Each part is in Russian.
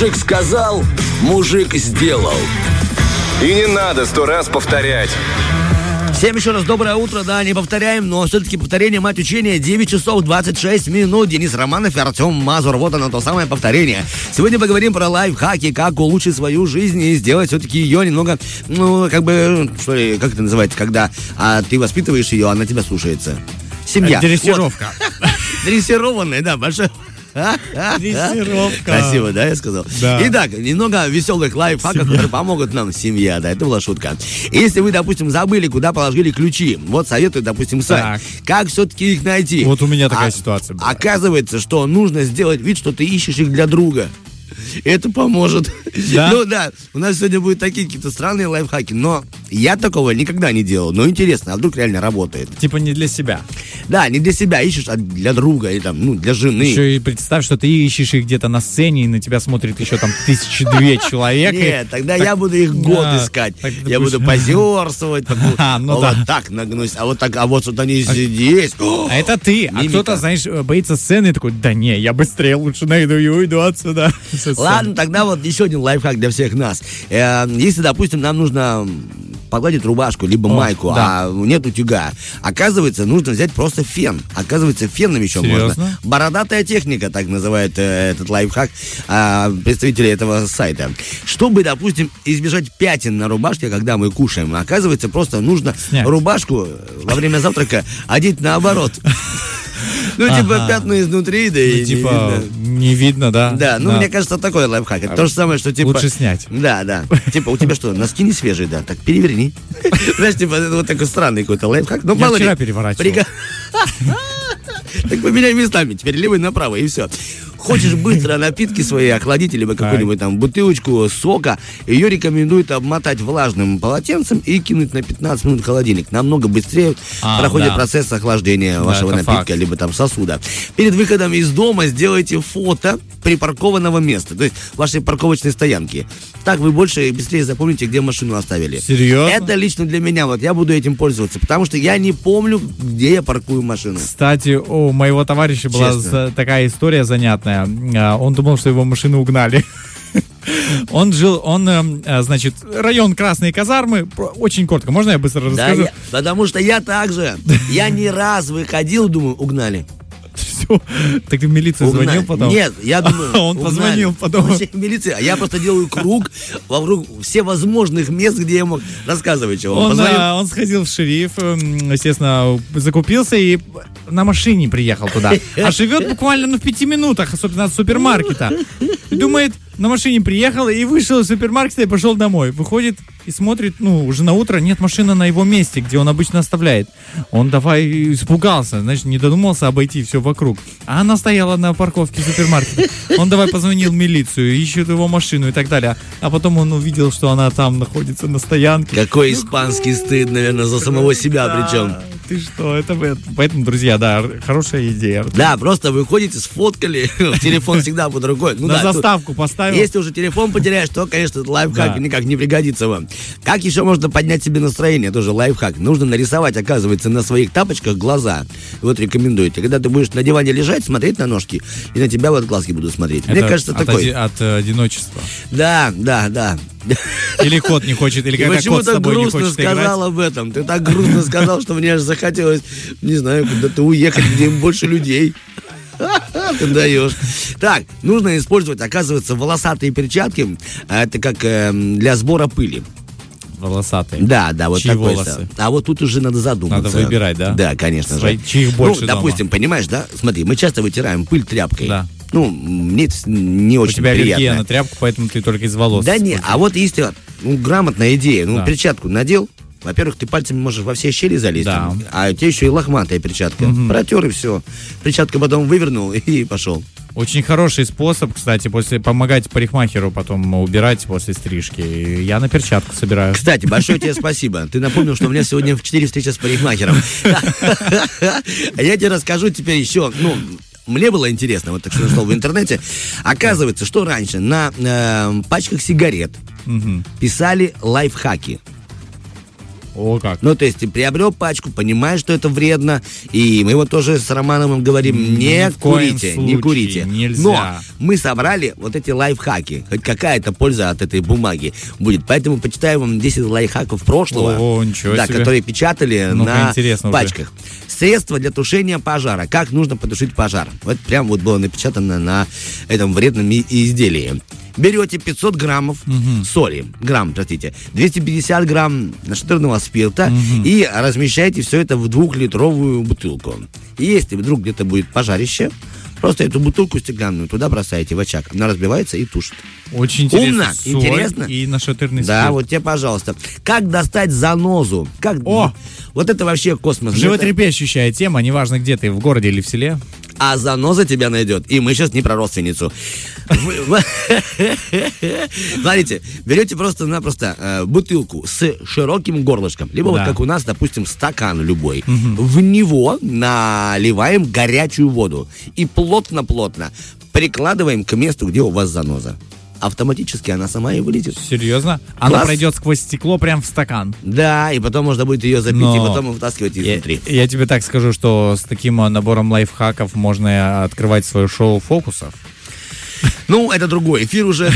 Мужик сказал, мужик сделал. И не надо сто раз повторять. Всем еще раз доброе утро, да, не повторяем, но все-таки повторение мать учения 9 часов 26 минут. Денис Романов и Артем Мазур, вот оно, то самое повторение. Сегодня поговорим про лайфхаки, как улучшить свою жизнь и сделать все-таки ее немного, ну, как бы, что ли, как это называется, когда а, ты воспитываешь ее, она тебя слушается. Семья. Дрессировка. Вот. Дрессированная, да, большая. Дрессировка. Красиво, да, я сказал? Да. Итак, немного веселых лайфхаков, которые помогут нам. Семья, да, это была шутка. Если вы, допустим, забыли, куда положили ключи, вот советую, допустим, сайт. Как все-таки их найти? Вот у меня такая А- ситуация была. Оказывается, что нужно сделать вид, что ты ищешь их для друга. Это поможет. Да? Ну да, у нас сегодня будут такие какие-то странные лайфхаки, но я такого никогда не делал. Но интересно, а вдруг реально работает? Типа не для себя. Да, не для себя ищешь, а для друга, и там, ну, для жены. Еще и представь, что ты ищешь их где-то на сцене, и на тебя смотрит еще там тысячи две человек. Нет, тогда я буду их год искать. я буду позерствовать, А, ну вот так нагнусь, а вот так, а вот что они здесь. А это ты, а кто-то, знаешь, боится сцены такой, да не, я быстрее лучше найду и уйду отсюда. Ладно, тогда вот еще один лайфхак для всех нас. Э, Если, допустим, нам нужно погладить рубашку, либо майку, да. а нет утюга. Оказывается, нужно взять просто фен. Оказывается, феном еще Серьезно? можно. Бородатая техника, так называет э, этот лайфхак а, представители этого сайта. Чтобы, допустим, избежать пятен на рубашке, когда мы кушаем, оказывается, просто нужно Снять. рубашку во время завтрака одеть наоборот. Ну, типа, пятна изнутри, да Ну, и не типа. Не видно, да? Да, ну, мне кажется, такой лайфхак. Это то же самое, что, типа... Лучше снять. Да, да. Типа, у тебя что, носки не свежие, да? Так, переверни. Знаешь, типа, это вот такой странный какой-то лайфхак. Ну, Я вчера переворачивал. Так поменяй местами, теперь левый направо, и все. Хочешь быстро напитки свои охладить, либо какую-нибудь там бутылочку сока, ее рекомендуют обмотать влажным полотенцем и кинуть на 15 минут в холодильник. Намного быстрее А, проходит да. процесс охлаждения вашего напитка, факт. либо там сосуда. Перед выходом из дома сделайте фото припаркованного места, то есть вашей парковочной стоянки. Так вы больше и быстрее запомните, где машину оставили. Серьезно? Это лично для меня, вот я буду этим пользоваться, потому что я не помню, где я паркую машину. Кстати, у моего товарища была Честно. такая история занятная. А, Он думал, что его машину угнали. Он жил, он, эм, э, значит, район Красные казармы, очень коротко, можно я быстро Да, расскажу? я- потому что я также, я не раз выходил, думаю, угнали. Всё. Так ты в милицию Угнали. звонил потом? Нет, я думаю, Он угнали. позвонил потом. Вообще милиция, а я просто делаю круг вокруг всевозможных мест, где я мог рассказывать чего. Он, а, он сходил в шериф, эм, естественно, закупился и на машине приехал туда. А живет буквально ну, в пяти минутах, особенно от супермаркета. Думает, на машине приехал и вышел из супермаркета и пошел домой. Выходит и смотрит, ну, уже на утро нет машины на его месте, где он обычно оставляет. Он давай испугался, значит, не додумался обойти все вокруг. А она стояла на парковке супермаркета. Он давай позвонил в милицию, ищет его машину и так далее. А потом он увидел, что она там находится на стоянке. Какой испанский стыд, наверное, за самого себя причем. Ты что, это Поэтому, друзья, да, хорошая идея. Да, просто выходите, сфоткали, телефон всегда под рукой. Ну На да, заставку поставил. Если уже телефон потеряешь, то, конечно, этот лайфхак Да. никак не пригодится вам. Как еще можно поднять себе настроение? Тоже лайфхак. Нужно нарисовать, оказывается, на своих тапочках глаза. Вот рекомендуете. Когда ты будешь на диване лежать, смотреть на ножки, и на тебя вот глазки будут смотреть. Мне Это кажется, от, такой. оди- от одиночества. Да, да, да. Или кот не хочет, или когда кот с тобой не грустно хочет сказал об этом. Ты так грустно сказал, что мне аж захотелось, не знаю, куда-то уехать, где больше людей. Ты даешь. Так, нужно использовать, оказывается, волосатые перчатки. А Это как эм, для сбора пыли. Волосатые. Да, да, вот Чьи такой. волосы? А вот тут уже надо задуматься. Надо выбирать, да? Да, конечно Свои- же. чьих больше Ну, дома? допустим, понимаешь, да? Смотри, мы часто вытираем пыль тряпкой. Да. Ну, мне это не У очень тебя аллергия приятно. на тряпку, поэтому ты только из волос. Да не, а вот если ну, грамотная идея, ну, Да. перчатку надел, во-первых, ты пальцами можешь во все щели залезть, Да. а у тебя еще и лохматая перчатка. Протер и все. Перчатку потом вывернул и пошел. Очень хороший способ, кстати, после помогать парикмахеру потом убирать после стрижки. Я на перчатку собираю. Кстати, большое тебе спасибо. Ты напомнил, что у меня сегодня в 4 встречи с парикмахером. А я тебе расскажу теперь еще, ну, мне было интересно, вот так что нашел в интернете. Оказывается, что раньше на э, пачках сигарет Мгм. писали лайфхаки. О, как. Ну, то есть ты приобрел пачку, понимаешь, что это вредно, и мы вот тоже с Романовым говорим, Ни не коем курите, не курите. нельзя. Но мы собрали вот эти лайфхаки, хоть какая-то польза от этой бумаги будет. Поэтому почитаю вам 10 лайфхаков прошлого, Ого, ничего да, себе. которые печатали Ну-ка, на интересно уже. Пачках. Средства для тушения пожара. Как нужно потушить пожар? Вот прям вот было напечатано на этом вредном изделии. Берете 500 граммов соли, грамм, простите, 250 грамм нашатырного спирта и размещаете все это в двухлитровую бутылку. И если вдруг где-то будет пожарище, просто эту бутылку стеклянную туда бросаете в очаг. Она разбивается и тушит. Очень интересно. Умно, Соль интересно. И нашатырный Да, спирт. вот тебе, пожалуйста. Как достать занозу? Как... О! Вот это вообще космос. Это- Животрепещущая тема, неважно где ты, в городе или в селе. А заноза тебя найдет. И мы сейчас не про родственницу. Смотрите, берете просто-напросто э, бутылку с широким горлышком, либо вот как у нас, допустим, стакан любой. В него наливаем горячую воду и плотно-плотно прикладываем к месту, где у вас заноза. Автоматически она сама и вылетит. Серьезно? Она Класс. пройдет сквозь стекло прям в стакан. Да, и потом можно будет ее запить, Но- и потом вытаскивать Я, изнутри. я тебе так скажу, что с таким э, набором лайфхаков можно открывать свое шоу фокусов. Ну, это другой эфир уже.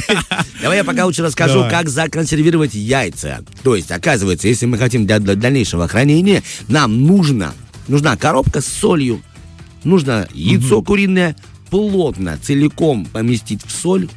Давай я пока лучше расскажу, Давай. как законсервировать яйца. То есть, оказывается, если мы хотим для, для дальнейшего хранения, нам нужно, нужна коробка с солью, нужно яйцо куриное плотно, целиком поместить в соль,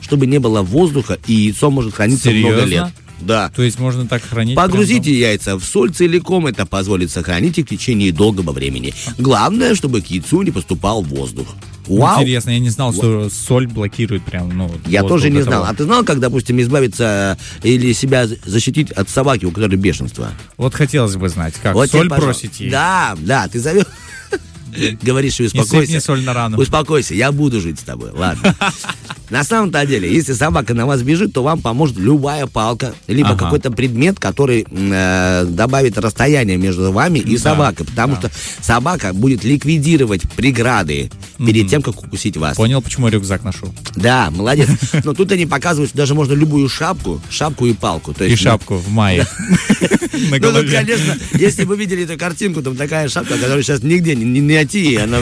чтобы не было воздуха, и яйцо может храниться много Серьезно? лет. Да. То есть можно так хранить? Погрузите яйца в соль целиком, это позволит сохранить их в течение долгого времени. Главное, чтобы к яйцу не поступал воздух. прям? Вау! Интересно, я не знал, что соль блокирует прям, ну... Я тоже не знал. А ты знал, как, допустим, избавиться э, или себя защитить от собаки, у которой бешенство? Вот хотелось бы знать, как Вот соль бросить ей. Да, да, ты зовешь. Говоришь, Не успокойся. мне соль на рану. Успокойся, я буду жить с тобой. Ладно. На самом-то деле, если собака на вас бежит, то вам поможет любая палка, либо Ага. какой-то предмет, который э, добавит расстояние между вами и Да, собакой. Потому да. что собака будет ликвидировать преграды перед тем, как укусить вас. Понял, почему я рюкзак ношу? Да, молодец. Но тут они показывают, что даже можно любую шапку, шапку и палку. То И есть, ну, шапку в мае. Ну, голове. конечно, если вы видели эту картинку, там такая шапка, которую сейчас нигде не, найти, и она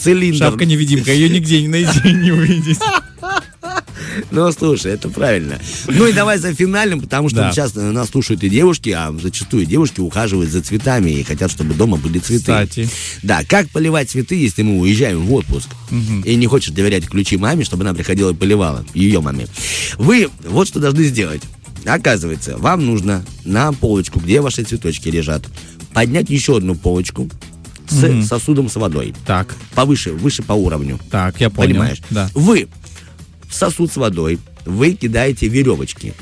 цилиндр. Шапка-невидимка, ее нигде не найти, не увидеть. Ну, слушай, это правильно. Ну и давай за финальным, потому что Да. сейчас нас слушают и девушки, а зачастую девушки ухаживают за цветами и хотят, чтобы дома были цветы. Кстати. Да, как поливать цветы, если мы уезжаем в отпуск и не хочешь доверять ключи маме, чтобы она приходила и поливала, ее маме. Вы вот что должны сделать. Оказывается, вам нужно на полочку, где ваши цветочки лежат, поднять еще одну полочку с сосудом с водой. Так, Повыше, выше по уровню. так, я понял. Понимаешь? Да. Вы в сосуд с водой, вы кидаете веревочки.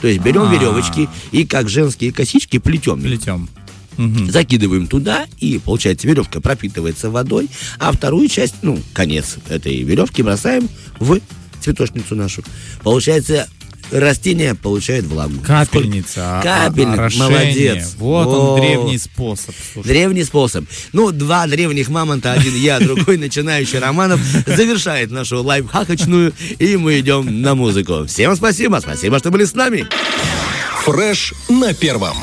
То есть берем А. веревочки и как женские косички плетем. Плетем. Мгм. Закидываем туда, и получается веревка пропитывается водой, а вторую часть, ну, конец этой веревки бросаем в цветочницу нашу. Получается, растение получает влагу. Капельница. а- Капельник, а- орошение. молодец. Вот Во. он, древний способ. слушай. Древний способ. Ну, два древних мамонта, один я, другой начинающий Романов, завершает нашу лайфхакочную, и мы идем на музыку. Всем спасибо, спасибо, что были с нами. Фреш на первом.